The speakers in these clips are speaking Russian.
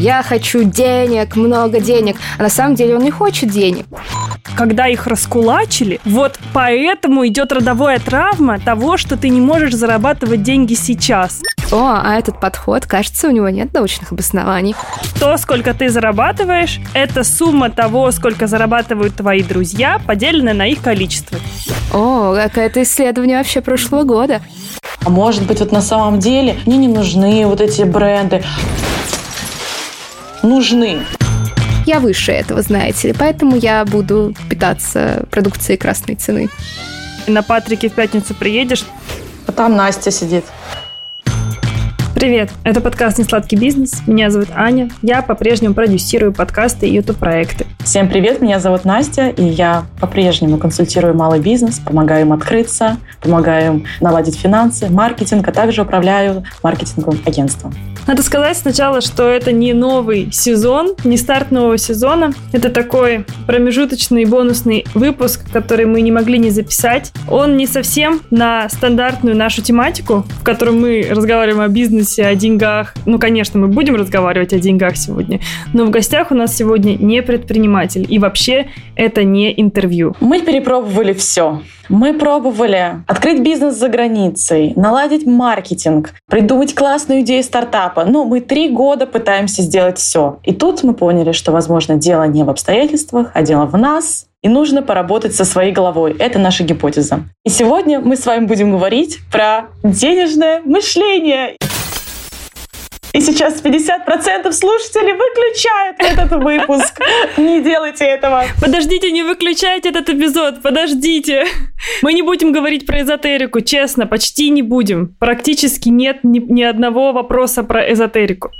я хочу денег, много денег, а на самом деле он не хочет денег. Когда их раскулачили, вот поэтому идет родовая травма того, что ты не можешь зарабатывать деньги сейчас. О, а этот подход, кажется, у него нет научных обоснований. То, сколько ты зарабатываешь, это сумма того, сколько зарабатывают твои друзья, поделенная на их количество. О, какое-то исследование вообще прошлого года. А может быть, вот на самом деле мне не нужны вот эти бренды. Нужны. Я выше этого, знаете ли, поэтому я буду питаться продукцией красной цены. На Патрике в пятницу приедешь, А там Настя сидит. Привет, это подкаст «Несладкий бизнес». Меня зовут Аня. Я по-прежнему продюсирую подкасты и YouTube-проекты. Всем привет, меня зовут Настя, и я по-прежнему консультирую малый бизнес, помогаю им открыться, помогаю им наладить финансы, маркетинг, а также управляю маркетинговым агентством. Надо сказать сначала, что это не новый сезон, не старт нового сезона. Это такой промежуточный бонусный выпуск, который мы не могли не записать. Он не совсем на стандартную нашу тематику, в котором мы разговариваем о бизнесе, о деньгах. Ну, конечно, мы будем разговаривать о деньгах сегодня, но в гостях у нас сегодня не предприниматель. И вообще это не интервью. Мы перепробовали все. Мы пробовали открыть бизнес за границей, наладить маркетинг, придумать классную идею стартапа. Но мы три года пытаемся сделать все. И тут мы поняли, что, возможно, дело не в обстоятельствах, а дело в нас, и нужно поработать со своей головой. Это наша гипотеза. И сегодня мы с вами будем говорить про денежное мышление. И сейчас 50% слушателей выключают этот выпуск. Не делайте этого. Подождите, не выключайте этот эпизод, подождите. Мы не будем говорить про эзотерику, честно, почти не будем. Практически нет ни, ни одного вопроса про эзотерику.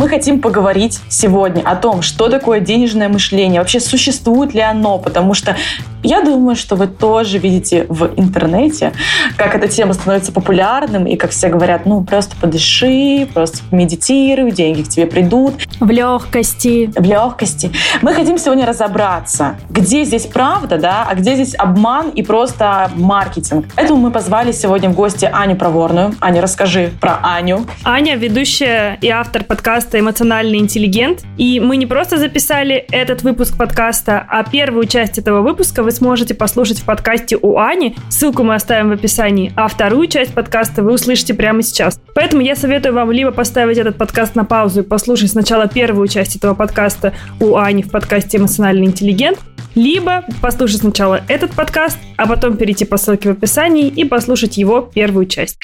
Мы хотим поговорить сегодня о том, что такое денежное мышление, вообще существует ли оно, потому что я думаю, что вы тоже видите в интернете, как эта тема становится популярным, и как все говорят, ну, просто подыши, просто медитируй, деньги к тебе придут. В легкости. В легкости. Мы хотим сегодня разобраться, где здесь правда, да, а где здесь обман и просто маркетинг. Поэтому мы позвали сегодня в гости Аню Проворную. Аня, расскажи про Аню. Аня, ведущая и автор подкаста «Эмоциональный интеллигент». И мы не просто записали этот выпуск подкаста, а первую часть этого выпуска вы сможете послушать в подкасте у Ани. Ссылку мы оставим в описании. А вторую часть подкаста вы услышите прямо сейчас. Поэтому я советую вам либо поставить этот подкаст на паузу и послушать сначала первую часть этого подкаста у Ани в подкасте «Эмоциональный интеллигент», либо послушать сначала этот подкаст, а потом перейти по ссылке в описании и послушать его первую часть.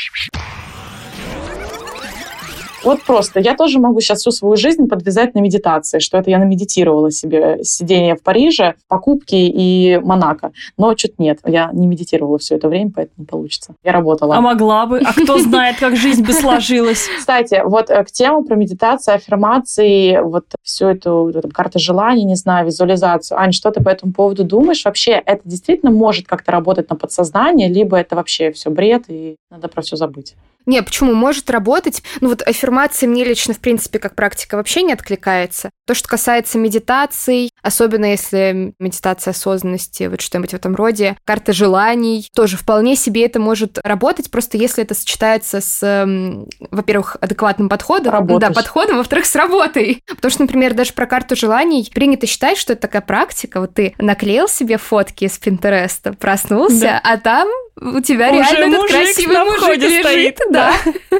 Вот просто. Я тоже могу сейчас всю свою жизнь подвязать на медитации, что это я намедитировала себе сидение в Париже, покупки и Монако. Но что-то нет. Я не медитировала все это время, поэтому не получится. Я работала. А могла бы? А кто знает, как жизнь бы сложилась? Кстати, вот э, к тему про медитацию, аффирмации, вот всю эту карту желаний, не знаю, визуализацию. Ань, что ты по этому поводу думаешь? Вообще, это действительно может как-то работать на подсознание, либо это вообще все бред, и надо про все забыть? Не, почему? Может работать. Ну вот аффирмации мне лично, в принципе, как практика вообще не откликается. То, что касается медитаций, особенно если медитация осознанности, вот что-нибудь в этом роде, карта желаний, тоже вполне себе это может работать, просто если это сочетается с, во-первых, адекватным подходом. Работаешь. Да, подходом, во-вторых, с работой. Потому что, например, даже про карту желаний принято считать, что это такая практика. Вот ты наклеил себе фотки с Пинтереста, проснулся, Да. а там у тебя Уже реально этот красивый мужик лежит. стоит, Да.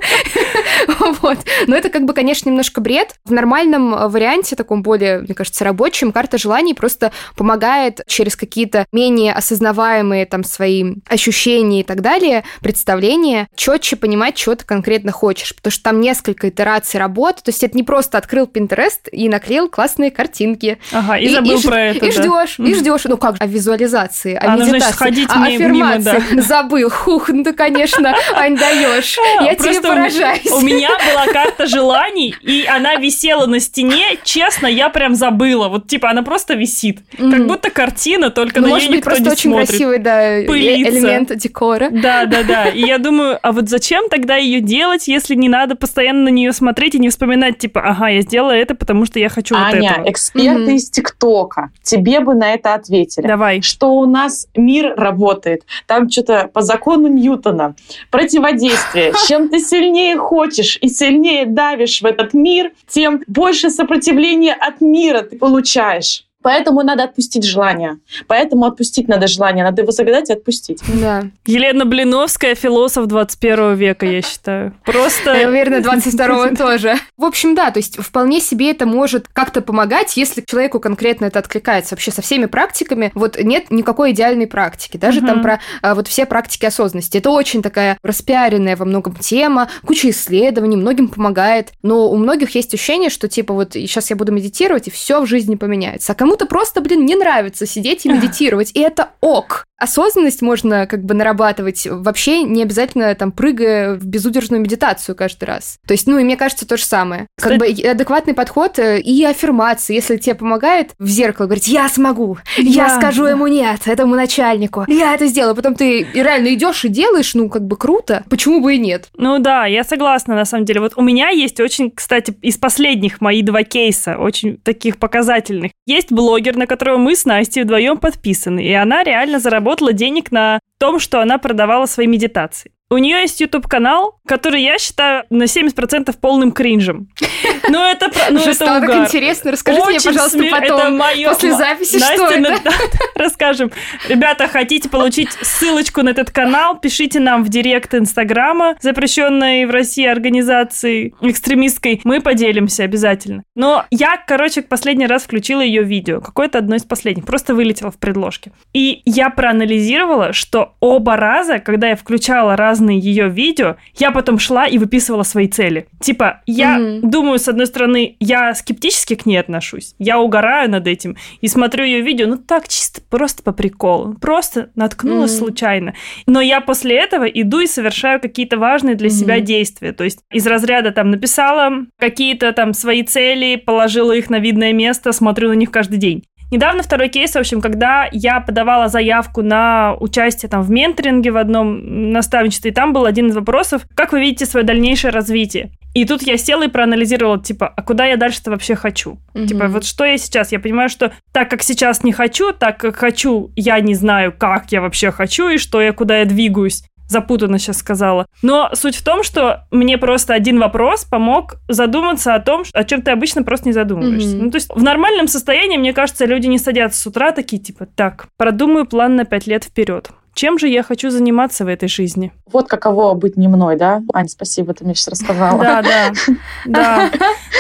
Вот. Но это как бы, конечно, немножко бред. В нормальном э, варианте, таком более, мне кажется, рабочем, карта желаний просто помогает через какие-то менее осознаваемые там свои ощущения и так далее, представления, четче понимать, что ты конкретно хочешь. Потому что там несколько итераций работы. То есть это не просто открыл Pinterest и наклеил классные картинки. Ага, и забыл ж- про это. И ждешь, и ждешь. Ну как, о визуализации, о А, ну, значит, медитации, сходить о аффирмациях. Забыл. Хух, ну ты, конечно, Ань, даешь. Я тебе поражаюсь. У меня была карта желаний, и она висела на стене. Честно, я прям забыла. Вот типа она просто висит. Как будто картина, только Ну, на может нее быть, никто просто не очень смотрит. красивый, да, э- элемент декора. Да, да, да. И я думаю, а вот зачем тогда ее делать, если не надо постоянно на нее смотреть и не вспоминать, типа, ага, я сделала это, потому что я хочу вот Аня, этого. эксперты из ТикТока, тебе бы на это ответили. Давай. Что у нас мир работает. Там что-то по закону Ньютона. Противодействие. Чем ты сильнее хочешь и сильнее давишь в этот мир, тем больше сопротивления от мира ты получаешь. Поэтому надо отпустить желание. Поэтому отпустить надо желание. Надо его загадать и отпустить. Да. Елена Блиновская, философ 21 века, я считаю. Просто... Я уверена, 22 тоже. В общем, да, то есть вполне себе это может как-то помогать, если человеку конкретно это откликается. Вообще со всеми практиками вот нет никакой идеальной практики. Даже там про а, вот все практики осознанности. Это очень такая распиаренная во многом тема, куча исследований, многим помогает. Но у многих есть ощущение, что типа вот сейчас я буду медитировать, и все в жизни поменяется. А кому кому-то просто, блин, не нравится сидеть и медитировать, и это ок. Осознанность можно как бы нарабатывать вообще не обязательно там прыгая в безудержную медитацию каждый раз. То есть, ну и мне кажется то же самое. Как бы адекватный подход э, и аффирмации, если тебе помогает в зеркало говорить «я смогу», «я, я скажу ему нет», этому начальнику, «я это сделаю», потом ты реально идешь и делаешь, ну как бы круто, почему бы и нет? Ну да, я согласна на самом деле. Вот у меня есть очень, кстати, из последних мои два кейса, очень таких показательных. Есть блогер, на которого мы с Настей вдвоем подписаны, и она реально заработала заработала денег на том, что она продавала свои медитации. У нее есть YouTube-канал, который я считаю на 70% полным кринжем. Ну, это, ну, Уже это стало угар. так интересно. Расскажите Очень мне, пожалуйста, смеш... потом, это мое... после записи, Настя, что на- это. Расскажем. Ребята, хотите получить ссылочку на этот канал, пишите нам в директ Инстаграма, запрещенной в России организации экстремистской. Мы поделимся обязательно. Но я, короче, последний раз включила ее видео. Какое-то одно из последних. Просто вылетело в предложке. И я проанализировала, что оба раза, когда я включала разные ее видео, я потом шла и выписывала свои цели. Типа, я Мгм. думаю, с одной стороны, я скептически к ней отношусь. Я угораю над этим и смотрю ее видео, ну так чисто, просто по приколу. Просто наткнулась Мгм. случайно. Но я после этого иду и совершаю какие-то важные для себя Мгм. действия. То есть из разряда там написала какие-то там свои цели, положила их на видное место, смотрю на них каждый день. Недавно второй кейс, в общем, когда я подавала заявку на участие там в менторинге в одном наставничестве, и там был один из вопросов, как вы видите свое дальнейшее развитие. И тут я села и проанализировала, типа, а куда я дальше-то вообще хочу? Мгм. Типа, вот что я сейчас? Я понимаю, что так как сейчас не хочу, так как хочу, я не знаю, как я вообще хочу и что я, куда я двигаюсь. Запутанно сейчас сказала. Но суть в том, что мне просто один вопрос помог задуматься о том, о чем ты обычно просто не задумываешься. Мгм. Ну, то есть в нормальном состоянии, мне кажется, люди не садятся с утра такие, типа, так, продумаю план на пять лет вперед. Чем же я хочу заниматься в этой жизни? Вот каково быть не мной, да? Ань, спасибо, ты мне сейчас рассказала. Да, да, да.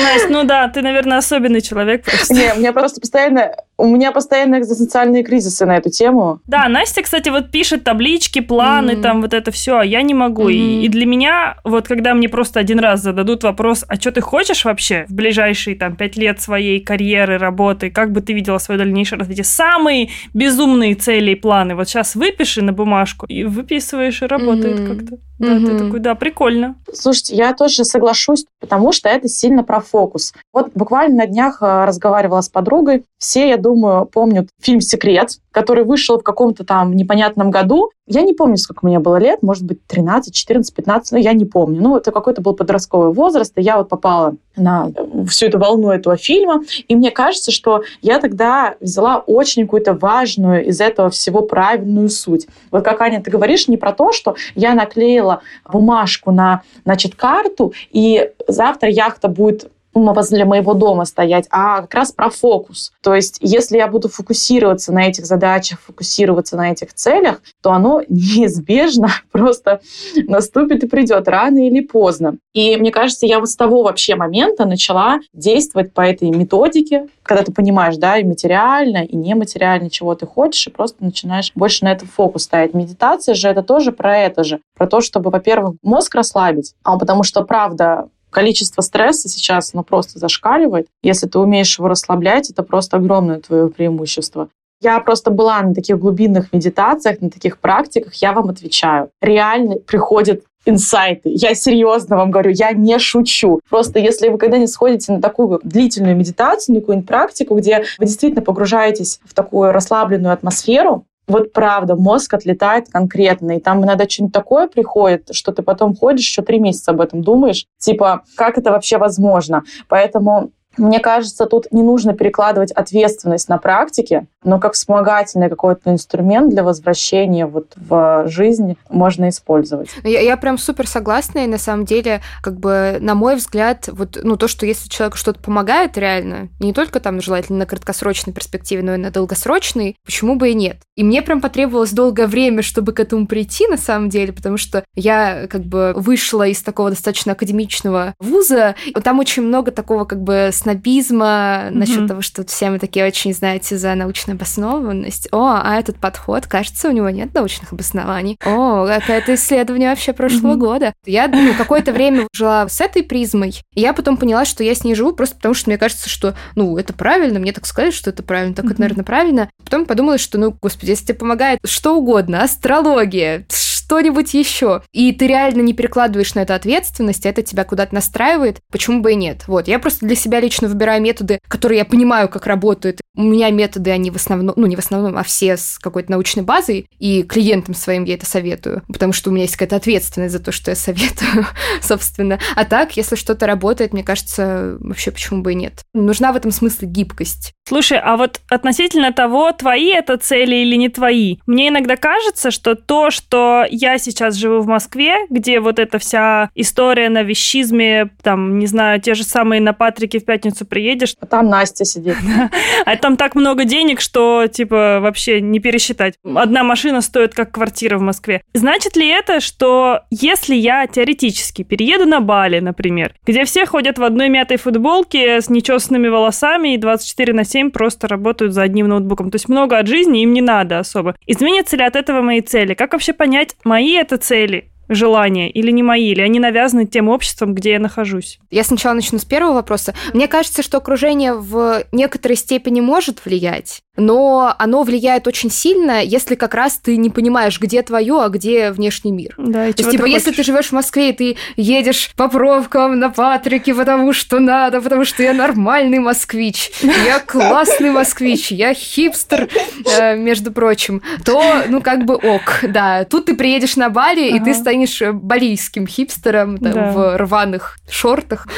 Настя, ну да, ты, наверное, особенный человек просто. Не, у меня просто постоянно, у меня постоянно экзистенциальные кризисы на эту тему. Да, Настя, кстати, вот пишет таблички, планы, там вот это все, а я не могу. И, и для меня, вот когда мне просто один раз зададут вопрос, а что ты хочешь вообще в ближайшие там пять лет своей карьеры, работы, как бы ты видела свое дальнейшее развитие, самые безумные цели и планы, вот сейчас выпиши на бумажку и выписываешь, и работает Мгм. как-то. Да, ты Мгм. такой, да, прикольно. Слушайте, я тоже соглашусь, потому что это сильно про фокус. Вот буквально на днях э, разговаривала с подругой. Все, я думаю, помнят фильм «Секрет», который вышел в каком-то там непонятном году. Я не помню, сколько мне было лет, может быть, 13, 14, 15, но я не помню. Ну, это какой-то был подростковый возраст, и я вот попала на всю эту волну этого фильма. И мне кажется, что я тогда взяла очень какую-то важную из этого всего правильную суть. Вот как, Аня, ты говоришь не про то, что я наклеила бумажку на, значит, карту, и завтра яхта будет ну, возле моего дома стоять, а как раз про фокус. То есть, если я буду фокусироваться на этих задачах, фокусироваться на этих целях, то оно неизбежно просто наступит и придет рано или поздно. И мне кажется, я вот с того вообще момента начала действовать по этой методике, когда ты понимаешь, да, и материально, и нематериально, чего ты хочешь, и просто начинаешь больше на это фокус ставить. Медитация же это тоже про это же, про то, чтобы, во-первых, мозг расслабить, а потому что, правда, количество стресса сейчас, оно просто зашкаливает. Если ты умеешь его расслаблять, это просто огромное твое преимущество. Я просто была на таких глубинных медитациях, на таких практиках, я вам отвечаю. Реально приходят инсайты. Я серьезно вам говорю, я не шучу. Просто если вы когда-нибудь сходите на такую длительную медитацию, на какую-нибудь практику, где вы действительно погружаетесь в такую расслабленную атмосферу, вот правда, мозг отлетает конкретно, и там иногда что-нибудь такое приходит, что ты потом ходишь, еще три месяца об этом думаешь, типа, как это вообще возможно? Поэтому Мне кажется, тут не нужно перекладывать ответственность на практике, но как вспомогательный какой-то инструмент для возвращения вот в жизнь можно использовать. Я, я прям супер согласна, и на самом деле, как бы, на мой взгляд, вот, ну, то, что если человеку что-то помогает реально, не только там желательно на краткосрочной перспективе, но и на долгосрочной, почему бы и нет? И мне прям потребовалось долгое время, чтобы к этому прийти, на самом деле, потому что я как бы вышла из такого достаточно академичного вуза, там очень много такого как бы снобизма mm-hmm. насчет того, что все мы такие очень, знаете, за научную обоснованность. О, а этот подход, кажется, у него нет научных обоснований. О, это исследование вообще прошлого mm-hmm. года. Я ну, какое-то время жила с этой призмой, и я потом поняла, что я с ней живу просто потому, что мне кажется, что, ну, это правильно, мне так сказали, что это правильно, так mm-hmm. это, наверное, правильно. Потом подумала, что, ну, господи, если тебе помогает что угодно, астрология, что-нибудь еще, и ты реально не перекладываешь на это ответственность, это тебя куда-то настраивает, почему бы и нет? Вот, я просто для себя лично выбираю методы, которые я понимаю, как работают. У меня методы, они в основном, ну, не в основном, а все с какой-то научной базой, и клиентам своим я это советую, потому что у меня есть какая-то ответственность за то, что я советую, собственно. А так, если что-то работает, мне кажется, вообще почему бы и нет. Нужна в этом смысле гибкость. Слушай, а вот относительно того, твои это цели или не твои, мне иногда кажется, что то, что я сейчас живу в Москве, где вот эта вся история на вещизме, там, не знаю, те же самые на Патрике в пятницу приедешь. А там Настя сидит. А там так много денег, что, типа, вообще не пересчитать. Одна машина стоит как квартира в Москве. Значит ли это, что если я теоретически перееду на Бали, например, где все ходят в одной мятой футболке с нечесанными волосами и 24 на 7 просто работают за одним ноутбуком, то есть много от жизни им не надо особо. Изменятся ли от этого мои цели? Как вообще понять, мои это цели желания или не мои, или они навязаны тем обществом, где я нахожусь? Я сначала начну с первого вопроса. Мне кажется, что окружение в некоторой степени может влиять, но оно влияет очень сильно, если как раз ты не понимаешь, где твое, а где внешний мир. Да, и То есть, типа, если ты живешь в Москве, и ты едешь по пробкам на Патрике, потому что надо, потому что я нормальный москвич, я классный москвич, я хипстер, э, между прочим, то, ну, как бы ок, да. Тут ты приедешь на Бали, ага. и ты станешь балийским хипстером там, да. в рваных шортах.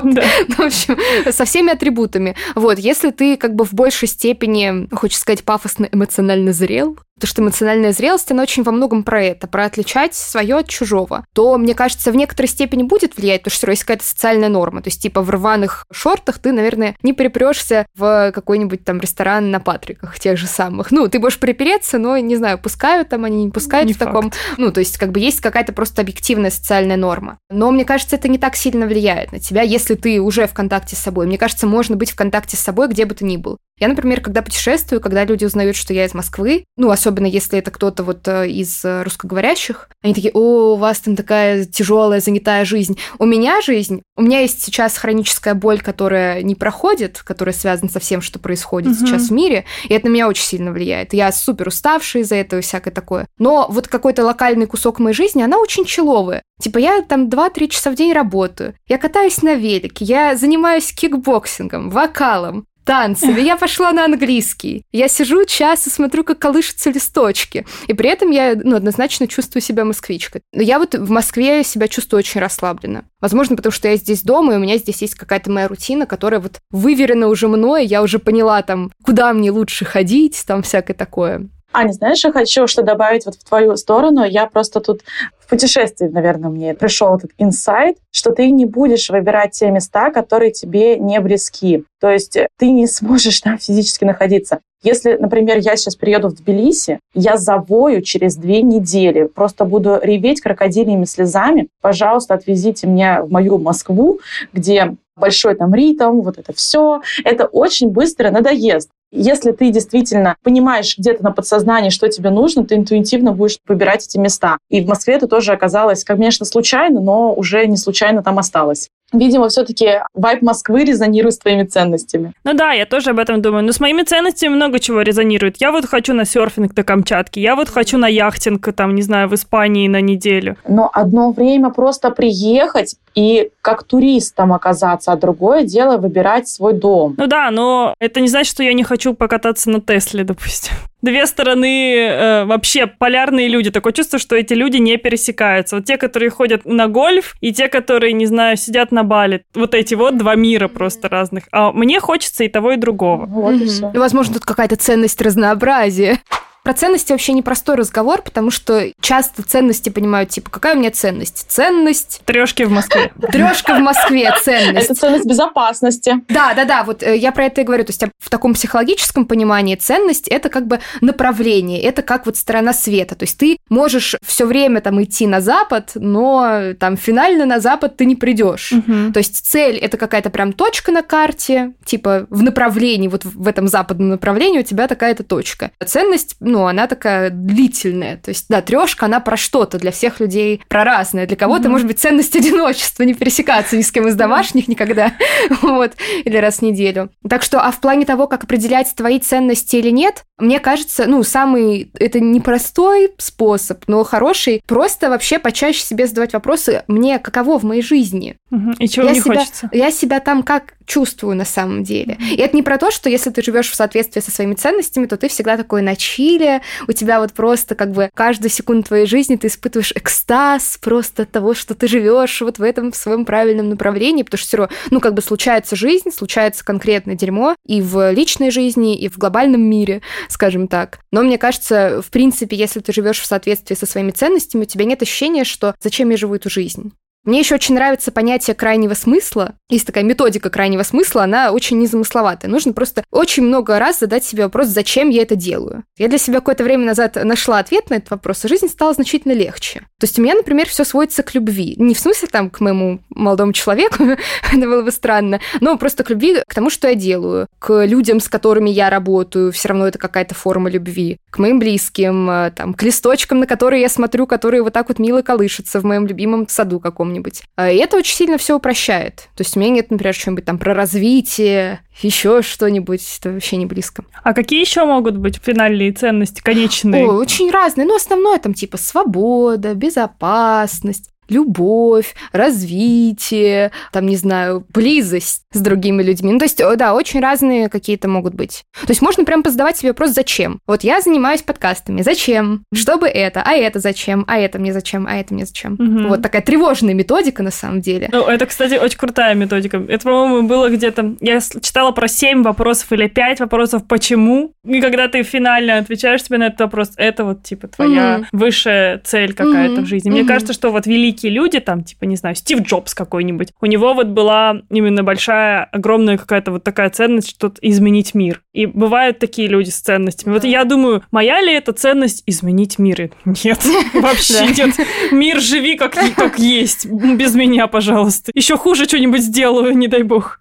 Ну, в общем, со всеми атрибутами. Вот, если ты как бы в большей степени степени, хочется сказать, пафосно эмоционально зрел, потому что эмоциональная зрелость, она очень во многом про это, про отличать свое от чужого, то, мне кажется, в некоторой степени будет влиять, потому что есть какая-то социальная норма. То есть, типа, в рваных шортах ты, наверное, не припрешься в какой-нибудь там ресторан на Патриках, тех же самых. Ну, ты можешь припереться, но, не знаю, пускают там, они не пускают не в факт. таком. Ну, то есть, как бы есть какая-то просто объективная социальная норма. Но, мне кажется, это не так сильно влияет на тебя, если ты уже в контакте с собой. Мне кажется, можно быть в контакте с собой, где бы ты ни был. Я, например, когда путешествую, когда люди узнают, что я из Москвы, ну, особенно если это кто-то вот э, из э, русскоговорящих, они такие, о, у вас там такая тяжелая, занятая жизнь. У меня жизнь, у меня есть сейчас хроническая боль, которая не проходит, которая связана со всем, что происходит угу. сейчас в мире, и это на меня очень сильно влияет. Я супер уставшая из-за этого и всякое такое. Но вот какой-то локальный кусок моей жизни, она очень chill овая. Типа я там 2-3 часа в день работаю, я катаюсь на велике, я занимаюсь кикбоксингом, вокалом, танцами, я пошла на английский. Я сижу час и смотрю, как колышутся листочки. И при этом я ну, однозначно чувствую себя москвичкой. Но я вот в Москве себя чувствую очень расслабленно. Возможно, потому что я здесь дома, и у меня здесь есть какая-то моя рутина, которая вот выверена уже мной, я уже поняла там, куда мне лучше ходить, там всякое такое. Аня, знаешь, я хочу что добавить вот в твою сторону. Я просто тут в путешествии, наверное, мне пришел этот инсайт, что ты не будешь выбирать те места, которые тебе не близки. То есть ты не сможешь там физически находиться. Если, например, я сейчас приеду в Тбилиси, я завою через две недели, просто буду реветь крокодильными слезами. Пожалуйста, отвезите меня в мою Москву, где большой там ритм, вот это все. Это очень быстро надоест. Если ты действительно понимаешь где-то на подсознании, что тебе нужно, ты интуитивно будешь выбирать эти места. И в Москве это тоже оказалось, конечно, случайно, но уже не случайно там осталось. Видимо, все-таки вайп Москвы резонирует с твоими ценностями. Ну да, я тоже об этом думаю. Но с моими ценностями много чего резонирует. Я вот хочу на серфинг до Камчатки, я вот хочу на яхтинг, там, не знаю, в Испании на неделю. Но одно время просто приехать и как туристом оказаться, а другое дело выбирать свой дом. Ну да, но это не значит, что я не хочу покататься на Тесле, допустим. две стороны э, вообще полярные люди. Такое чувство, что эти люди не пересекаются. Вот те, которые ходят на гольф, и те, которые, не знаю, сидят на бале. Вот эти вот два мира просто разных. А мне хочется и того, и другого. Вот mm-hmm. и все. Возможно, тут какая-то ценность разнообразия. Про ценности вообще непростой разговор, потому что часто ценности понимают, типа, какая у меня ценность? Ценность... Трешки в Москве. Трешка в Москве, ценность. Это ценность безопасности. Да, да, да, вот э, я про это и говорю. То есть в таком психологическом понимании ценность – это как бы направление, это как вот сторона света. То есть ты можешь все время там идти на запад, но там финально на запад ты не придешь. Угу. То есть цель – это какая-то прям точка на карте, типа в направлении, вот в этом западном направлении у тебя такая-то точка. Ценность, ну, ну, она такая длительная. То есть, да, трешка, она про что-то для всех людей, про разное. Для кого-то, mm-hmm. может быть, ценность одиночества, не пересекаться ни с кем из домашних никогда, вот, или раз в неделю. Так что, а в плане того, как определять твои ценности или нет, мне кажется, ну, самый, это непростой способ, но хороший, просто вообще почаще себе задавать вопросы, мне каково в моей жизни? Угу. И чего я мне себя, хочется? Я себя там как чувствую на самом деле. И это не про то, что если ты живешь в соответствии со своими ценностями, то ты всегда такой на чиле, у тебя вот просто как бы каждую секунду твоей жизни ты испытываешь экстаз просто от того, что ты живешь вот в этом в своем правильном направлении, потому что все равно, ну, как бы случается жизнь, случается конкретное дерьмо и в личной жизни, и в глобальном мире, скажем так. Но мне кажется, в принципе, если ты живешь в соответствии со своими ценностями, у тебя нет ощущения, что зачем я живу эту жизнь. Мне еще очень нравится понятие крайнего смысла. Есть такая методика крайнего смысла, она очень незамысловатая. Нужно просто очень много раз задать себе вопрос, зачем я это делаю. Я для себя какое-то время назад нашла ответ на этот вопрос, и жизнь стала значительно легче. То есть у меня, например, все сводится к любви. Не в смысле там к моему молодому человеку, это было бы странно, но просто к любви, к тому, что я делаю, к людям, с которыми я работаю, все равно это какая-то форма любви, к моим близким, э, там, к листочкам, на которые я смотрю, которые вот так вот мило колышутся в моем любимом саду каком-нибудь каком-нибудь. А, и это очень сильно все упрощает. То есть у меня нет, например, что-нибудь там про развитие, еще что-нибудь, это вообще не близко. А какие еще могут быть финальные ценности, конечные? О, очень разные. Ну, основное там типа свобода, безопасность, любовь, развитие, там, не знаю, близость с другими людьми. Ну, то есть, да, очень разные какие-то могут быть. То есть можно прям позадавать себе вопрос, зачем? Вот я занимаюсь подкастами, зачем? Чтобы это? А это зачем? А это мне зачем? А это мне зачем? Угу. Вот такая тревожная методика на самом деле. Ну, это, кстати, очень крутая методика. Это, по-моему, было где-то... Я читала про 7 вопросов или 5 вопросов «почему?». И когда ты финально отвечаешь себе на этот вопрос, это вот, типа, твоя угу. высшая цель какая-то угу. в жизни. Мне угу. кажется, что вот великий великие люди, там, типа, не знаю, Стив Джобс какой-нибудь, у него вот была именно большая, огромная какая-то вот такая ценность, что изменить мир. И бывают такие люди с ценностями. Вот я думаю, моя ли это ценность изменить мир? Нет, вообще нет. Мир живи как, как есть, без меня, пожалуйста. Еще хуже что-нибудь сделаю, не дай бог.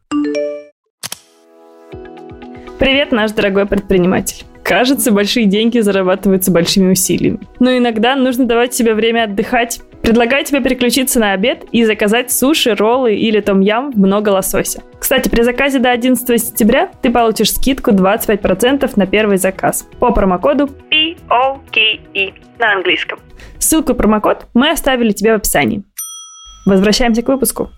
Привет, наш дорогой предприниматель. Кажется, большие деньги зарабатываются большими усилиями. Но иногда нужно давать себе время отдыхать, Предлагаю тебе переключиться на обед и заказать суши, роллы или том-ям много лосося. Кстати, при заказе до 11 сентября ты получишь скидку 25% на первый заказ по промокоду POKE на английском. Ссылку и промокод мы оставили тебе в описании. Возвращаемся к выпуску.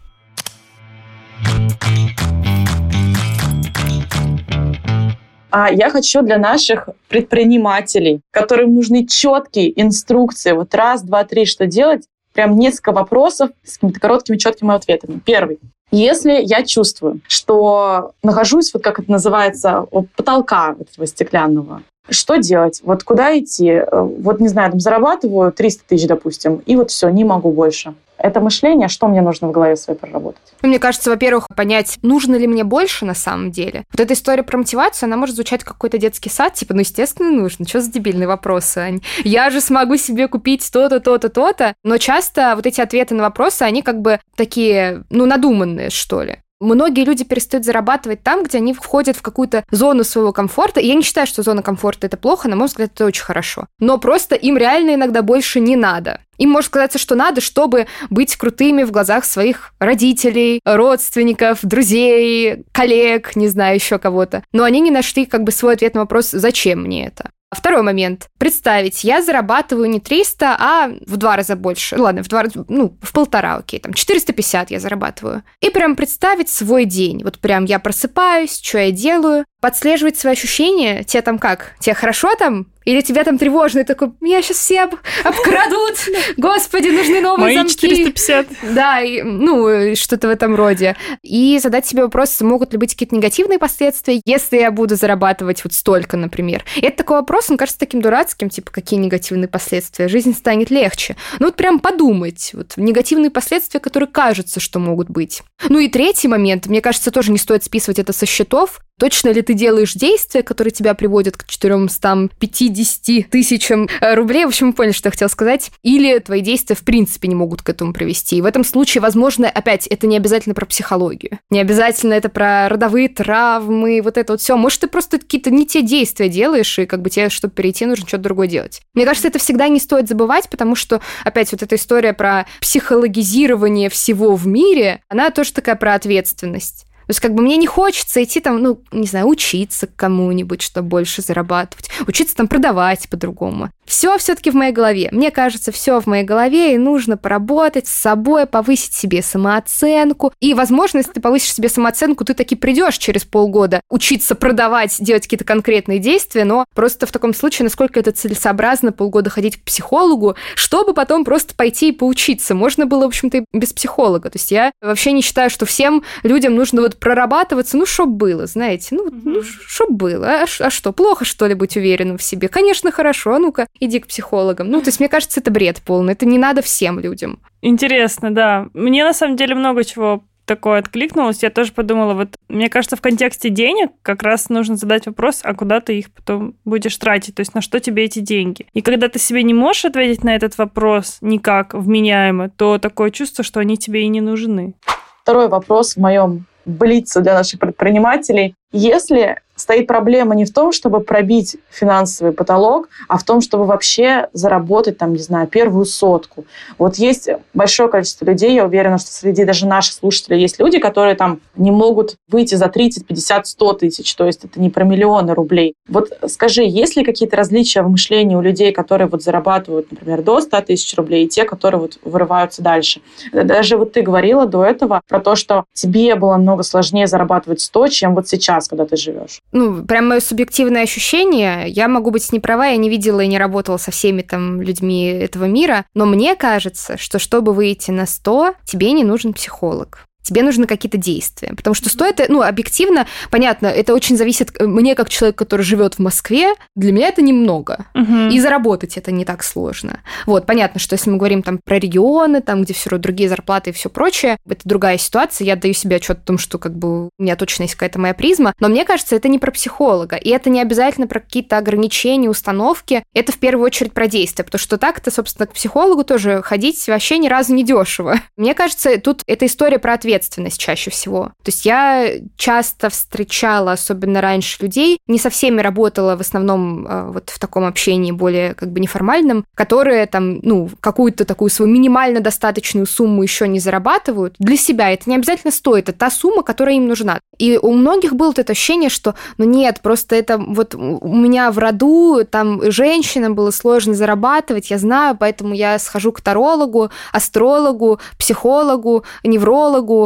А я хочу для наших предпринимателей, которым нужны четкие инструкции, вот раз, два, три, что делать, прям несколько вопросов с какими-то короткими, четкими ответами. Первый. Если я чувствую, что нахожусь, вот как это называется, у потолка этого стеклянного, что делать? Вот куда идти? Э, вот, не знаю, там зарабатываю 300 тысяч, допустим, и вот все, не могу больше это мышление, что мне нужно в голове своей проработать? Ну, мне кажется, во-первых, понять, нужно ли мне больше на самом деле. Вот эта история про мотивацию, она может звучать как какой-то детский сад, типа, ну, естественно, нужно. Что за дебильные вопросы, Ань? Я же смогу себе купить то-то, то-то, то-то. Но часто вот эти ответы на вопросы, они как бы такие, ну, надуманные, что ли. Многие люди перестают зарабатывать там, где они входят в какую-то зону своего комфорта. И я не считаю, что зона комфорта это плохо, на мой взгляд, это очень хорошо. Но просто им реально иногда больше не надо. Им может казаться, что надо, чтобы быть крутыми в глазах своих родителей, родственников, друзей, коллег, не знаю, еще кого-то. Но они не нашли как бы свой ответ на вопрос, зачем мне это. Второй момент. Представить, я зарабатываю не 300, а в два раза больше. Ладно, в два раза, ну, в полтора, окей, там 450 я зарабатываю. И прям представить свой день. Вот прям я просыпаюсь, что я делаю. Подслеживать свои ощущения, тебе там как? Тебе хорошо там? Или тебя там тревожно, и такой, меня сейчас все об- обкрадут, господи, нужны новые Мои замки. 450. Да, и, ну, что-то в этом роде. И задать себе вопрос, могут ли быть какие-то негативные последствия, если я буду зарабатывать вот столько, например. И это такой вопрос, он кажется таким дурацким, типа, какие негативные последствия? Жизнь станет легче. Ну вот прям подумать, вот негативные последствия, которые кажутся, что могут быть. Ну и третий момент, мне кажется, тоже не стоит списывать это со счетов. Точно ли ты делаешь действия, которые тебя приводят к 450 тысячам э, рублей? В общем, вы поняли, что я хотела сказать. Или твои действия в принципе не могут к этому привести. И в этом случае, возможно, опять, это не обязательно про психологию. Не обязательно это про родовые травмы, вот это вот все. Может, ты просто какие-то не те действия делаешь, и как бы тебе, чтобы перейти, нужно что-то другое делать. Мне кажется, это всегда не стоит забывать, потому что, опять, вот эта история про психологизирование всего в мире, она тоже такая про ответственность. То есть как бы мне не хочется идти там, ну, не знаю, учиться кому-нибудь, чтобы больше зарабатывать, учиться там продавать по-другому. Все все-таки в моей голове. Мне кажется, все в моей голове, и нужно поработать с собой, повысить себе самооценку. И, возможно, если ты повысишь себе самооценку, ты таки придешь через полгода учиться продавать, делать какие-то конкретные действия, но просто в таком случае, насколько это целесообразно полгода ходить к психологу, чтобы потом просто пойти и поучиться. Можно было, в общем-то, и без психолога. То есть я вообще не считаю, что всем людям нужно вот прорабатываться, ну, что было, знаете, ну, mm-hmm. ну что было, а, а что, плохо, что ли, быть уверенным в себе? Конечно, хорошо, а ну-ка, иди к психологам. Ну, то есть, мне кажется, это бред полный, это не надо всем людям. Интересно, да. Мне, на самом деле, много чего такое откликнулось, я тоже подумала, вот мне кажется, в контексте денег как раз нужно задать вопрос, а куда ты их потом будешь тратить, то есть на что тебе эти деньги. И когда ты себе не можешь ответить на этот вопрос никак вменяемо, то такое чувство, что они тебе и не нужны. Второй вопрос в моем блицу для наших предпринимателей. Если стоит проблема не в том, чтобы пробить финансовый потолок, а в том, чтобы вообще заработать, там, не знаю, первую сотку. Вот есть большое количество людей, я уверена, что среди даже наших слушателей есть люди, которые там не могут выйти за 30, 50, 100 тысяч, то есть это не про миллионы рублей. Вот скажи, есть ли какие-то различия в мышлении у людей, которые вот зарабатывают, например, до 100 тысяч рублей, и те, которые вот вырываются дальше? Даже вот ты говорила до этого про то, что тебе было много сложнее зарабатывать 100, чем вот сейчас, когда ты живешь ну, прям мое субъективное ощущение, я могу быть не права, я не видела и не работала со всеми там людьми этого мира, но мне кажется, что чтобы выйти на 100, тебе не нужен психолог тебе нужны какие-то действия. Потому что стоит, ну, объективно, понятно, это очень зависит, э, мне как человек, который живет в Москве, для меня это немного. Угу. И заработать это не так сложно. Вот, понятно, что если мы говорим там про регионы, там, где все равно другие зарплаты и все прочее, это другая ситуация, я даю себе отчет о том, что как бы у меня точно есть какая-то моя призма, но мне кажется, это не про психолога, и это не обязательно про какие-то ограничения, установки, это в первую очередь про действия, потому что так-то, собственно, к психологу тоже ходить вообще ни разу не дешево. Мне кажется, тут эта история про ответ ответственность чаще всего. То есть я часто встречала, особенно раньше, людей, не со всеми работала в основном э, вот в таком общении более как бы неформальном, которые там, ну, какую-то такую свою минимально достаточную сумму еще не зарабатывают. Для себя это не обязательно стоит, это та сумма, которая им нужна. И у многих было это ощущение, что, ну нет, просто это вот у меня в роду, там женщинам было сложно зарабатывать, я знаю, поэтому я схожу к тарологу, астрологу, психологу, неврологу,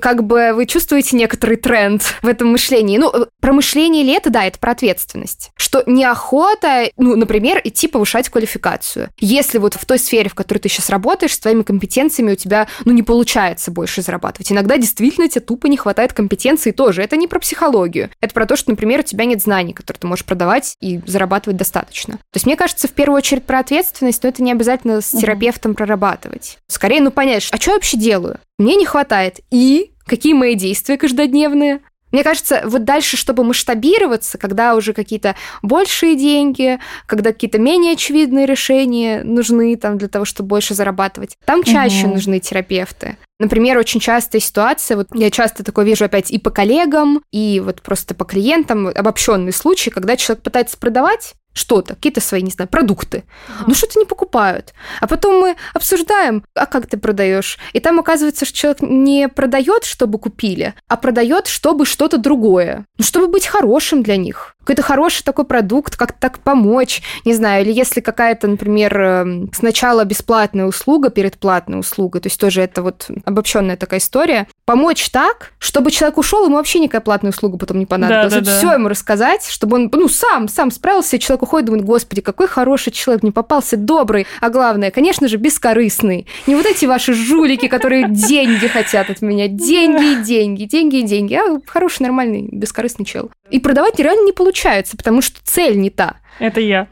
как бы вы чувствуете некоторый тренд в этом мышлении. Ну, про мышление ли это? Да, это про ответственность. Что неохота, ну, например, идти повышать квалификацию. Если вот в той сфере, в которой ты сейчас работаешь, с твоими компетенциями у тебя, ну, не получается больше зарабатывать. Иногда действительно тебе тупо не хватает компетенции тоже. Это не про психологию. Это про то, что, например, у тебя нет знаний, которые ты можешь продавать и зарабатывать достаточно. То есть, мне кажется, в первую очередь про ответственность, но это не обязательно с терапевтом прорабатывать. Скорее, ну, понять, а что я вообще делаю? Мне не хватает. И какие мои действия каждодневные? Мне кажется, вот дальше, чтобы масштабироваться, когда уже какие-то большие деньги, когда какие-то менее очевидные решения нужны там для того, чтобы больше зарабатывать, там чаще угу. нужны терапевты. Например, очень частая ситуация, вот я часто такое вижу опять и по коллегам, и вот просто по клиентам, обобщенный случай, когда человек пытается продавать, что-то, какие-то свои, не знаю, продукты. Ага. Ну что-то не покупают. А потом мы обсуждаем, а как ты продаешь? И там оказывается, что человек не продает, чтобы купили, а продает, чтобы что-то другое. Ну, чтобы быть хорошим для них. Какой-то хороший такой продукт, как так помочь, не знаю, или если какая-то, например, эм, сначала бесплатная услуга перед платной услугой, то есть тоже это вот обобщенная такая история, помочь так, чтобы человек ушел, ему вообще никакая платная услуга потом не понадобилась. Да, да, да. Все ему рассказать, чтобы он, ну, сам, сам справился, и человек уходит, думает, господи, какой хороший человек, мне попался добрый, а главное, конечно же, бескорыстный. Не вот эти ваши жулики, которые деньги хотят от меня, деньги и деньги, деньги и деньги, а хороший, нормальный, бескорыстный чел. И продавать реально не получается, потому что цель не та. Это я.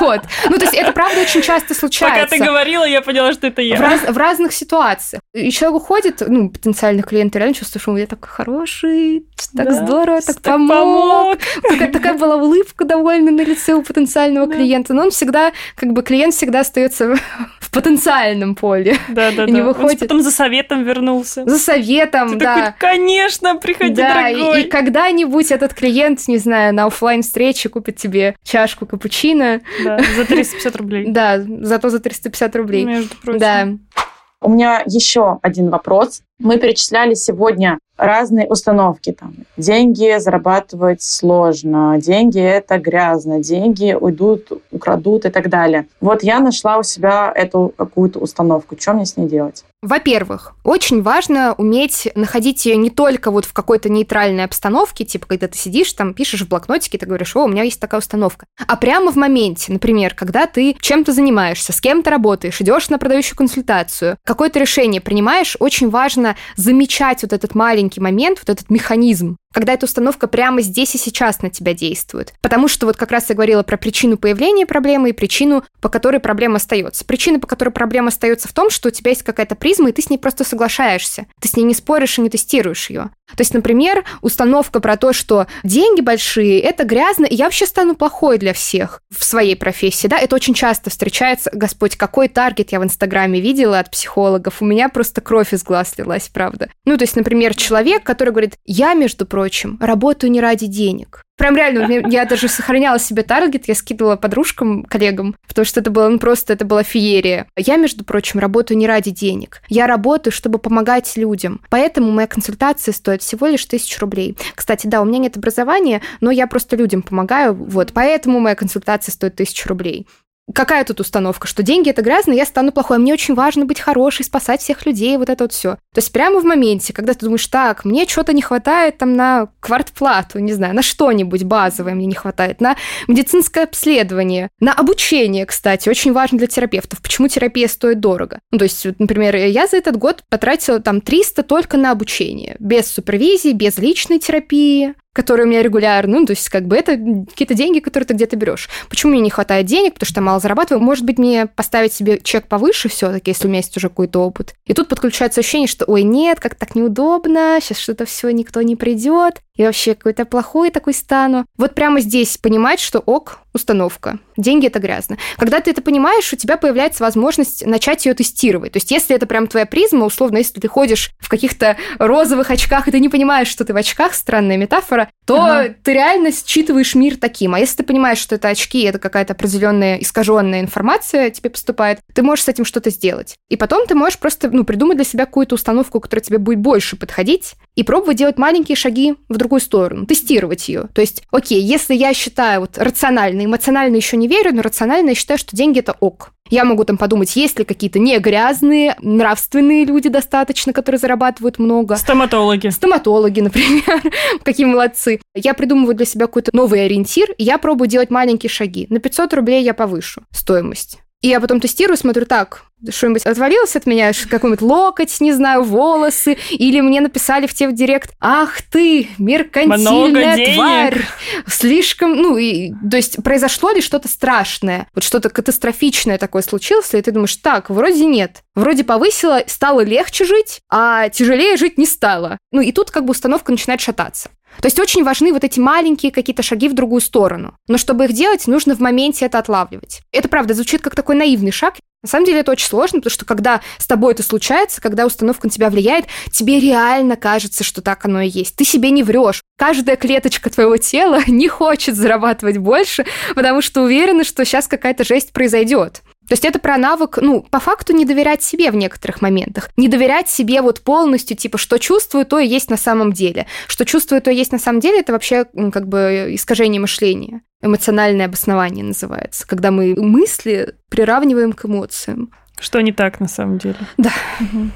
Вот. Ну, то есть это правда очень часто случается. Пока ты говорила, я поняла, что это я. В, раз, в разных ситуациях. И человек уходит, ну, потенциальный клиент реально чувствует, что он я такой хороший, так да, здорово, так, так помог. помог. Такая, такая была улыбка довольно на лице у потенциального да. клиента. Но он всегда, как бы клиент всегда остается в потенциальном поле. Да, да, и да. Не выходит. Он потом за советом вернулся. За советом, Ты да. Такой, конечно, приходи, да, дорогой. И, и когда-нибудь этот клиент, не знаю, на офлайн встрече купит тебе чашку капучино. Да, за 350 рублей. Да, зато за 350 рублей. Между прочим. Да. У меня еще один вопрос. Мы перечисляли сегодня разные установки. Там, деньги зарабатывать сложно, деньги это грязно, деньги уйдут, украдут и так далее. Вот я нашла у себя эту какую-то установку. Что мне с ней делать? Во-первых, очень важно уметь находить ее не только вот в какой-то нейтральной обстановке, типа когда ты сидишь там, пишешь в блокнотике, ты говоришь, о, у меня есть такая установка, а прямо в моменте, например, когда ты чем-то занимаешься, с кем-то работаешь, идешь на продающую консультацию, какое-то решение принимаешь, очень важно замечать вот этот маленький момент, вот этот механизм, когда эта установка прямо здесь и сейчас на тебя действует. Потому что вот как раз я говорила про причину появления проблемы и причину, по которой проблема остается. Причина, по которой проблема остается в том, что у тебя есть какая-то призма, и ты с ней просто соглашаешься. Ты с ней не споришь и не тестируешь ее. То есть, например, установка про то, что деньги большие, это грязно, и я вообще стану плохой для всех в своей профессии, да, это очень часто встречается. Господь, какой таргет я в Инстаграме видела от психологов, у меня просто кровь из глаз лилась, правда. Ну, то есть, например, человек, который говорит, я, между прочим, работаю не ради денег. Прям реально, я даже сохраняла себе таргет, я скидывала подружкам, коллегам, потому что это было, ну просто это была феерия. Я, между прочим, работаю не ради денег. Я работаю, чтобы помогать людям. Поэтому моя консультация стоит всего лишь тысячу рублей. Кстати, да, у меня нет образования, но я просто людям помогаю, вот, поэтому моя консультация стоит тысячу рублей какая тут установка, что деньги это грязно, я стану плохой, а мне очень важно быть хорошей, спасать всех людей, вот это вот все. То есть прямо в моменте, когда ты думаешь, так, мне что-то не хватает там на квартплату, не знаю, на что-нибудь базовое мне не хватает, на медицинское обследование, на обучение, кстати, очень важно для терапевтов. Почему терапия стоит дорого? Ну, то есть, вот, например, я за этот год потратила там 300 только на обучение, без супервизии, без личной терапии, которые у меня регулярно, ну, то есть как бы это какие-то деньги, которые ты где-то берешь. Почему мне не хватает денег? Потому что я мало зарабатываю. Может быть, мне поставить себе чек повыше все таки если у меня есть уже какой-то опыт. И тут подключается ощущение, что, ой, нет, как так неудобно, сейчас что-то все никто не придет, и вообще какой-то плохой такой стану. Вот прямо здесь понимать, что ок, установка. Деньги это грязно. Когда ты это понимаешь, у тебя появляется возможность начать ее тестировать. То есть, если это прям твоя призма, условно, если ты ходишь в каких-то розовых очках, и ты не понимаешь, что ты в очках, странная метафора, то ага. ты реально считываешь мир таким. А если ты понимаешь, что это очки, это какая-то определенная искаженная информация тебе поступает, ты можешь с этим что-то сделать. И потом ты можешь просто ну, придумать для себя какую-то установку, которая тебе будет больше подходить, и пробовать делать маленькие шаги в другую сторону, тестировать ее. То есть, окей, если я считаю вот рационально, эмоционально еще не верю, но рационально я считаю, что деньги это ок. Я могу там подумать, есть ли какие-то не грязные, нравственные люди достаточно, которые зарабатывают много. Стоматологи. Стоматологи, например. Какие молодцы. Я придумываю для себя какой-то новый ориентир, и я пробую делать маленькие шаги. На 500 рублей я повышу стоимость. И я потом тестирую, смотрю, так, что-нибудь отвалилось от меня, какой-нибудь локоть, не знаю, волосы, или мне написали в те в директ, ах ты, меркантильная тварь, слишком, ну, и, то есть произошло ли что-то страшное, вот что-то катастрофичное такое случилось, и ты думаешь, так, вроде нет, вроде повысило, стало легче жить, а тяжелее жить не стало. Ну, и тут как бы установка начинает шататься. То есть очень важны вот эти маленькие какие-то шаги в другую сторону. Но чтобы их делать, нужно в моменте это отлавливать. Это правда звучит как такой наивный шаг. На самом деле это очень сложно, потому что когда с тобой это случается, когда установка на тебя влияет, тебе реально кажется, что так оно и есть. Ты себе не врешь. Каждая клеточка твоего тела не хочет зарабатывать больше, потому что уверена, что сейчас какая-то жесть произойдет. То есть это про навык, ну, по факту не доверять себе в некоторых моментах. Не доверять себе вот полностью, типа, что чувствую, то и есть на самом деле. Что чувствую, то и есть на самом деле, это вообще как бы искажение мышления. Эмоциональное обоснование называется, когда мы мысли приравниваем к эмоциям. Что не так на самом деле. Да. Угу.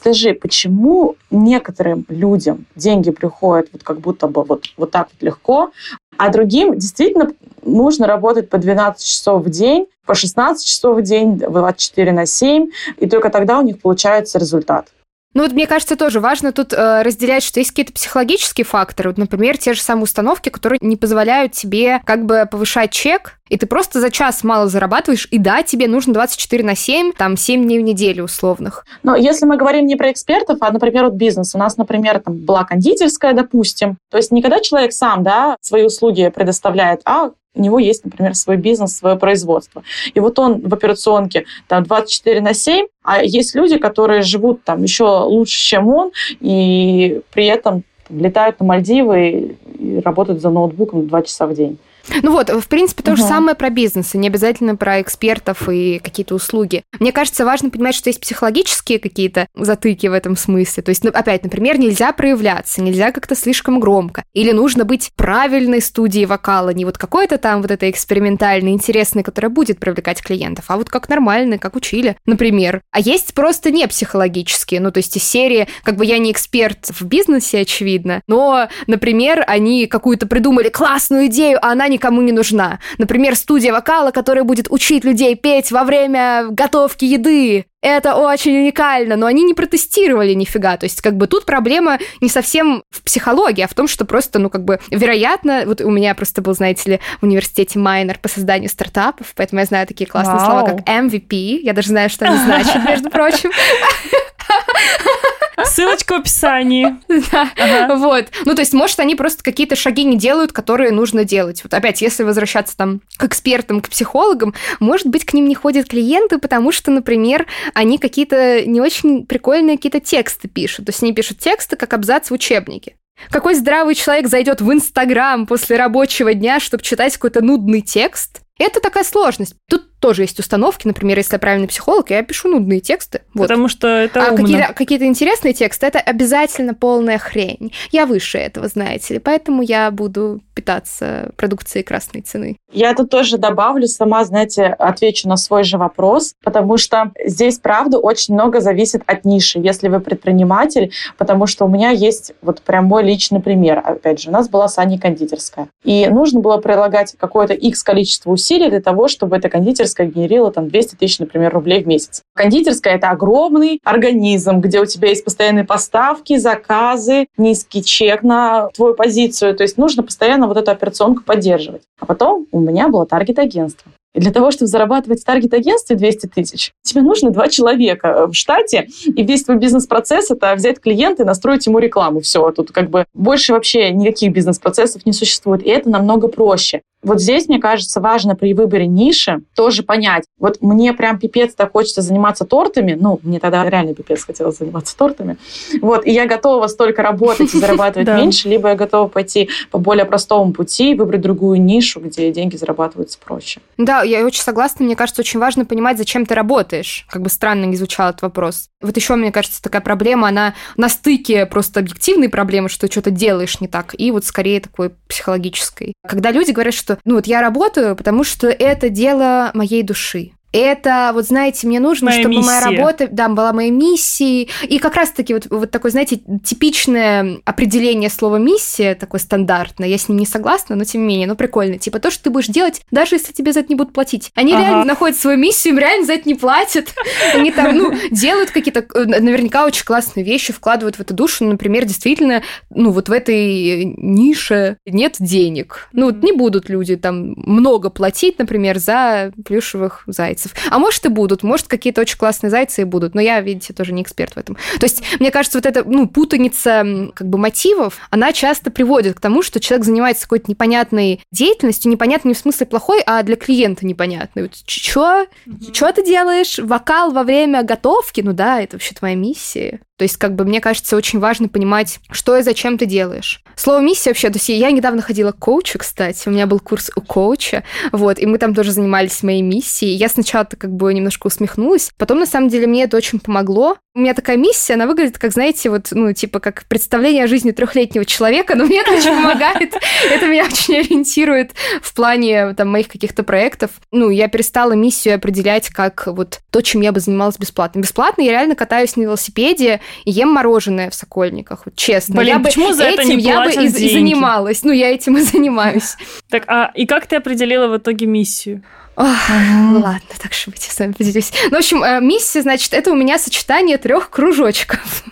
Скажи, почему некоторым людям деньги приходят вот как будто бы вот, вот так вот легко, а другим действительно нужно работать по 12 часов в день, по 16 часов в день, 24 на 7, и только тогда у них получается результат. Ну вот мне кажется, тоже важно тут э, разделять, что есть какие-то психологические факторы. Вот, например, те же самые установки, которые не позволяют тебе как бы повышать чек, и ты просто за час мало зарабатываешь, и да, тебе нужно 24 на 7, там 7 дней в неделю условных. Но если мы говорим не про экспертов, а, например, вот бизнес. У нас, например, там была кондитерская, допустим. То есть никогда человек сам, да, свои услуги предоставляет, а у него есть, например, свой бизнес, свое производство. И вот он в операционке там 24 на 7, а есть люди, которые живут там еще лучше, чем он, и при этом летают на Мальдивы и работают за ноутбуком 2 часа в день. Ну вот, в принципе, то угу. же самое про бизнес, не обязательно про экспертов и какие-то услуги. Мне кажется, важно понимать, что есть психологические какие-то затыки в этом смысле. То есть, ну, опять, например, нельзя проявляться, нельзя как-то слишком громко. Или нужно быть правильной студией вокала, не вот какой-то там вот этой экспериментальной, интересной, которая будет привлекать клиентов, а вот как нормальный, как учили, например. А есть просто не психологические, ну, то есть из серии, как бы я не эксперт в бизнесе, очевидно, но, например, они какую-то придумали классную идею, а она никому не нужна. Например, студия вокала, которая будет учить людей петь во время готовки еды. Это очень уникально, но они не протестировали нифига. То есть, как бы тут проблема не совсем в психологии, а в том, что просто, ну, как бы, вероятно, вот у меня просто был, знаете ли, в университете майнер по созданию стартапов, поэтому я знаю такие классные Вау. слова, как MVP. Я даже знаю, что они значат, между прочим. Ссылочка в описании. Да, ага. вот. Ну, то есть, может, они просто какие-то шаги не делают, которые нужно делать. Вот опять, если возвращаться там к экспертам, к психологам, может быть, к ним не ходят клиенты, потому что, например, они какие-то не очень прикольные какие-то тексты пишут. То есть, они пишут тексты, как абзац в учебнике. Какой здравый человек зайдет в Инстаграм после рабочего дня, чтобы читать какой-то нудный текст? Это такая сложность. Тут тоже есть установки. Например, если я правильный психолог, я пишу нудные тексты. Вот. Потому что это А какие-то, какие-то интересные тексты, это обязательно полная хрень. Я выше этого, знаете ли. Поэтому я буду питаться продукцией красной цены. Я тут тоже добавлю, сама, знаете, отвечу на свой же вопрос, потому что здесь, правда, очень много зависит от ниши, если вы предприниматель, потому что у меня есть вот прям мой личный пример. Опять же, у нас была Саня кондитерская. И нужно было прилагать какое-то X количество усилий для того, чтобы эта кондитерская кондитерская генерила там 200 тысяч, например, рублей в месяц. Кондитерская – это огромный организм, где у тебя есть постоянные поставки, заказы, низкий чек на твою позицию. То есть нужно постоянно вот эту операционку поддерживать. А потом у меня было таргет-агентство. И для того, чтобы зарабатывать в таргет-агентстве 200 тысяч, тебе нужно два человека в штате, и весь твой бизнес-процесс — это взять клиента и настроить ему рекламу. Все, тут как бы больше вообще никаких бизнес-процессов не существует, и это намного проще. Вот здесь, мне кажется, важно при выборе ниши тоже понять. Вот мне прям пипец так хочется заниматься тортами. Ну, мне тогда реально пипец хотелось заниматься тортами. Вот, и я готова столько работать и зарабатывать меньше, либо я готова пойти по более простому пути и выбрать другую нишу, где деньги зарабатываются проще. Да, я очень согласна. Мне кажется, очень важно понимать, зачем ты работаешь. Как бы странно не звучал этот вопрос. Вот еще, мне кажется, такая проблема, она на стыке просто объективной проблемы, что что-то делаешь не так, и вот скорее такой психологической. Когда люди говорят, что ну вот я работаю, потому что это дело моей души это, вот знаете, мне нужно, моя чтобы миссия. моя работа, да, была моей миссией. И как раз-таки вот, вот такое, знаете, типичное определение слова миссия, такое стандартное, я с ним не согласна, но тем не менее, ну прикольно. Типа то, что ты будешь делать, даже если тебе за это не будут платить. Они ага. реально находят свою миссию, им реально за это не платят. Они там, ну, делают какие-то э, наверняка очень классные вещи, вкладывают в эту душу. Например, действительно, ну, вот в этой нише нет денег. Ну, вот не будут люди там много платить, например, за плюшевых зайцев зайцев. А может и будут, может какие-то очень классные зайцы и будут, но я, видите, тоже не эксперт в этом. То есть, мне кажется, вот эта, ну, путаница как бы мотивов, она часто приводит к тому, что человек занимается какой-то непонятной деятельностью, непонятной не в смысле плохой, а для клиента непонятной. Вот, чё? Чё ты делаешь? Вокал во время готовки? Ну да, это вообще твоя миссия. То есть, как бы, мне кажется, очень важно понимать, что и зачем ты делаешь. Слово миссия вообще, то есть я недавно ходила к коучу, кстати, у меня был курс у коуча, вот, и мы там тоже занимались моей миссией. Я сначала-то как бы немножко усмехнулась, потом, на самом деле, мне это очень помогло. У меня такая миссия, она выглядит, как, знаете, вот, ну, типа, как представление о жизни трехлетнего человека, но мне это очень помогает, это меня очень ориентирует в плане, там, моих каких-то проектов. Ну, я перестала миссию определять как вот то, чем я бы занималась бесплатно. Бесплатно я реально катаюсь на велосипеде и ем мороженое в Сокольниках, вот честно. Блин, я почему бы за это этим не я бы и, и занималась. Ну, я этим и занимаюсь. Так, а и как ты определила в итоге миссию? Ох, ну ладно, так что быть, я с вами поделюсь. Ну, в общем, э, миссия, значит, это у меня сочетание трех кружочков.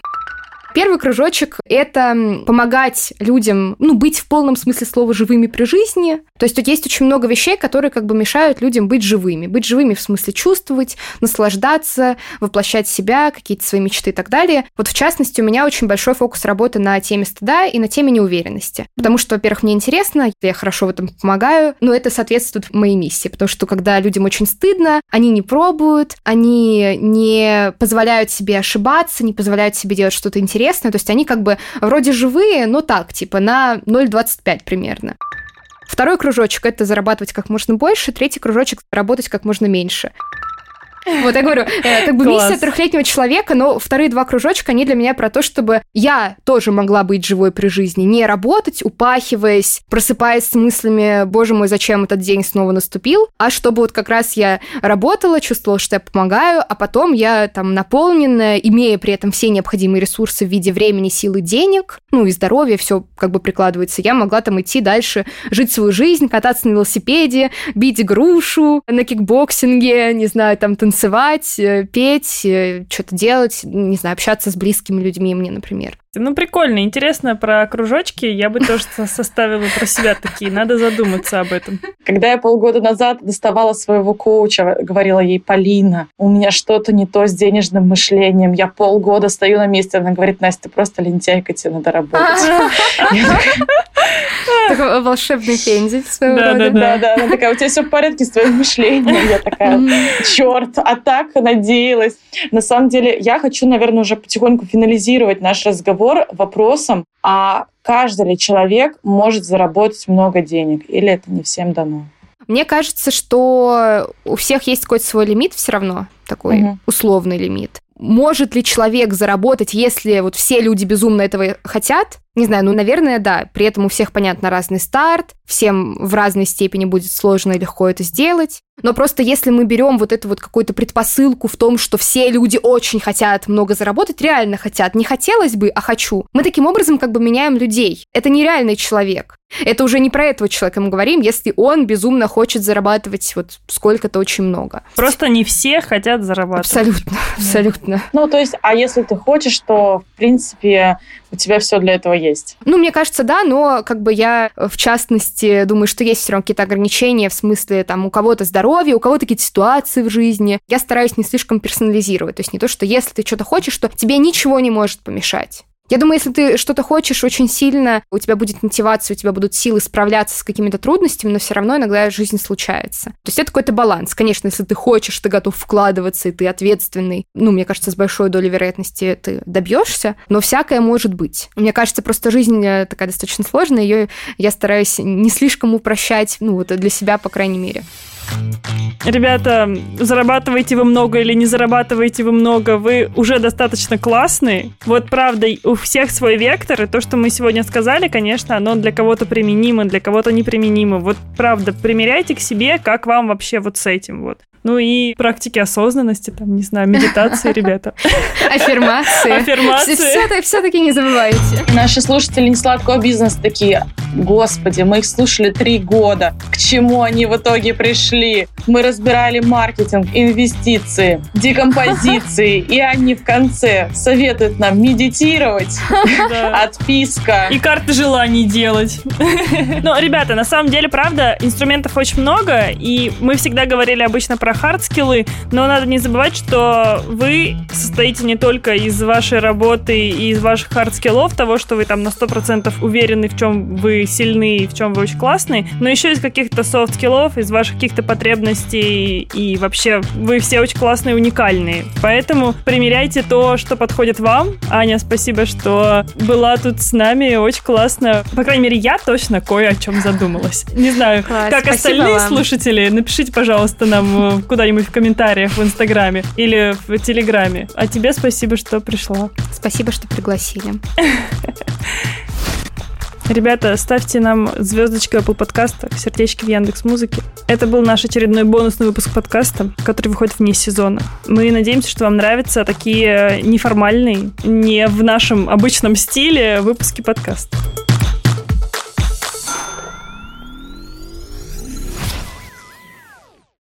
Первый кружочек – это помогать людям, ну, быть в полном смысле слова живыми при жизни. То есть тут есть очень много вещей, которые как бы мешают людям быть живыми. Быть живыми в смысле чувствовать, наслаждаться, воплощать себя, какие-то свои мечты и так далее. Вот в частности, у меня очень большой фокус работы на теме стыда и на теме неуверенности. Потому что, во-первых, мне интересно, я хорошо в этом помогаю, но это соответствует моей миссии. Потому что когда людям очень стыдно, они не пробуют, они не позволяют себе ошибаться, не позволяют себе делать что-то интересное. То есть они как бы вроде живые, но так, типа на 0,25 примерно. Второй кружочек – это зарабатывать как можно больше. Третий кружочек – работать как можно меньше. Вот я говорю, э, как бы миссия трехлетнего человека, но вторые два кружочка, они для меня про то, чтобы я тоже могла быть живой при жизни, не работать, упахиваясь, просыпаясь с мыслями, боже мой, зачем этот день снова наступил, а чтобы вот как раз я работала, чувствовала, что я помогаю, а потом я там наполненная, имея при этом все необходимые ресурсы в виде времени, силы, денег, ну и здоровья, все как бы прикладывается, я могла там идти дальше, жить свою жизнь, кататься на велосипеде, бить грушу на кикбоксинге, не знаю, там танцевать, э, петь, э, что-то делать, не знаю, общаться с близкими людьми мне, например. Ну, прикольно, интересно про кружочки. Я бы тоже со- составила про себя такие. Надо задуматься об этом. Когда я полгода назад доставала своего коуча, говорила ей, Полина, у меня что-то не то с денежным мышлением. Я полгода стою на месте. Она говорит, Настя, ты просто лентяйка, тебе надо работать. Такая, Такой волшебный пендель своего Да, рода. да, Да, да, она такая, у тебя все в порядке с твоим мышлением. Я такая, черт, а так надеялась. На самом деле, я хочу, наверное, уже потихоньку финализировать наш разговор вопросом, а каждый ли человек может заработать много денег, или это не всем дано? Мне кажется, что у всех есть какой-то свой лимит все равно, такой Мгм. условный лимит. Может ли человек заработать, если вот все люди безумно этого хотят? Не знаю, ну, наверное, да. При этом у всех, понятно, разный старт, всем в разной степени будет сложно и легко это сделать. Но просто если мы берем вот эту вот какую-то предпосылку в том, что все люди очень хотят много заработать, реально хотят, не хотелось бы, а хочу, мы таким образом как бы меняем людей. Это нереальный человек. Это уже не про этого человека мы говорим, если он безумно хочет зарабатывать вот сколько-то очень много. Просто не все хотят зарабатывать. Абсолютно, абсолютно. Ну, то есть, а если ты хочешь, то, в принципе, у тебя все для этого есть. Ну, мне кажется, да, но как бы я, э, в частности, думаю, что есть все равно какие-то ограничения в смысле, там, у кого-то здоровье, у кого-то какие-то ситуации в жизни. Я стараюсь не слишком персонализировать. То есть не то, что если ты что-то хочешь, то тебе ничего не может помешать. Я думаю, если ты что-то хочешь очень сильно, у тебя будет мотивация, у тебя будут силы справляться с какими-то трудностями, но все равно иногда жизнь случается. То есть это какой-то баланс. Конечно, если ты хочешь, ты готов вкладываться, и ты ответственный, ну, мне кажется, с большой долей вероятности ты добьешься, но всякое может быть. Мне кажется, просто жизнь э, такая достаточно сложная, ее я стараюсь не слишком упрощать, ну, вот для себя, по крайней мере. Ребята, зарабатываете вы много или не зарабатываете вы много, вы уже достаточно классные. Вот правда, у всех свой вектор, и то, что мы сегодня сказали, конечно, оно для кого-то применимо, для кого-то неприменимо. Вот правда, примеряйте к себе, как вам вообще вот с этим вот. Ну и практики осознанности, там, не знаю, медитации, ребята. Аффирмации. Аффирмации. Все-таки не забывайте. Наши слушатели несладкого бизнеса такие, господи, мы их слушали три года. К чему они в итоге пришли? Мы разбирали маркетинг, инвестиции, декомпозиции, и они в конце советуют нам медитировать, отписка. И карты желаний делать. Ну, ребята, на самом деле, правда, инструментов очень много, и мы всегда говорили обычно про про hard skill ы, но надо не забывать, что вы состоите не только из вашей работы и из ваших hard skill ов, того, что вы там на 100% уверены, в чем вы сильны и в чем вы очень классные, но еще из каких-то soft skill ов, из ваших каких-то потребностей и вообще вы все очень классные, уникальные. Поэтому примеряйте то, что подходит вам. Аня, спасибо, что была тут с нами, очень классно. По крайней мере, я точно кое о чем задумалась. Не знаю, Класс, как остальные вам. слушатели, напишите, пожалуйста, нам э, куда-нибудь в комментариях в Инстаграме или в Телеграме. А тебе спасибо, что пришла. Спасибо, что пригласили. Ребята, ставьте нам звездочки Apple подкастах, сердечки в Яндекс Музыке. Это был наш очередной бонусный выпуск подкаста, который выходит вне сезона. Мы надеемся, что вам нравятся такие неформальные, не в нашем обычном стиле выпуски подкаста.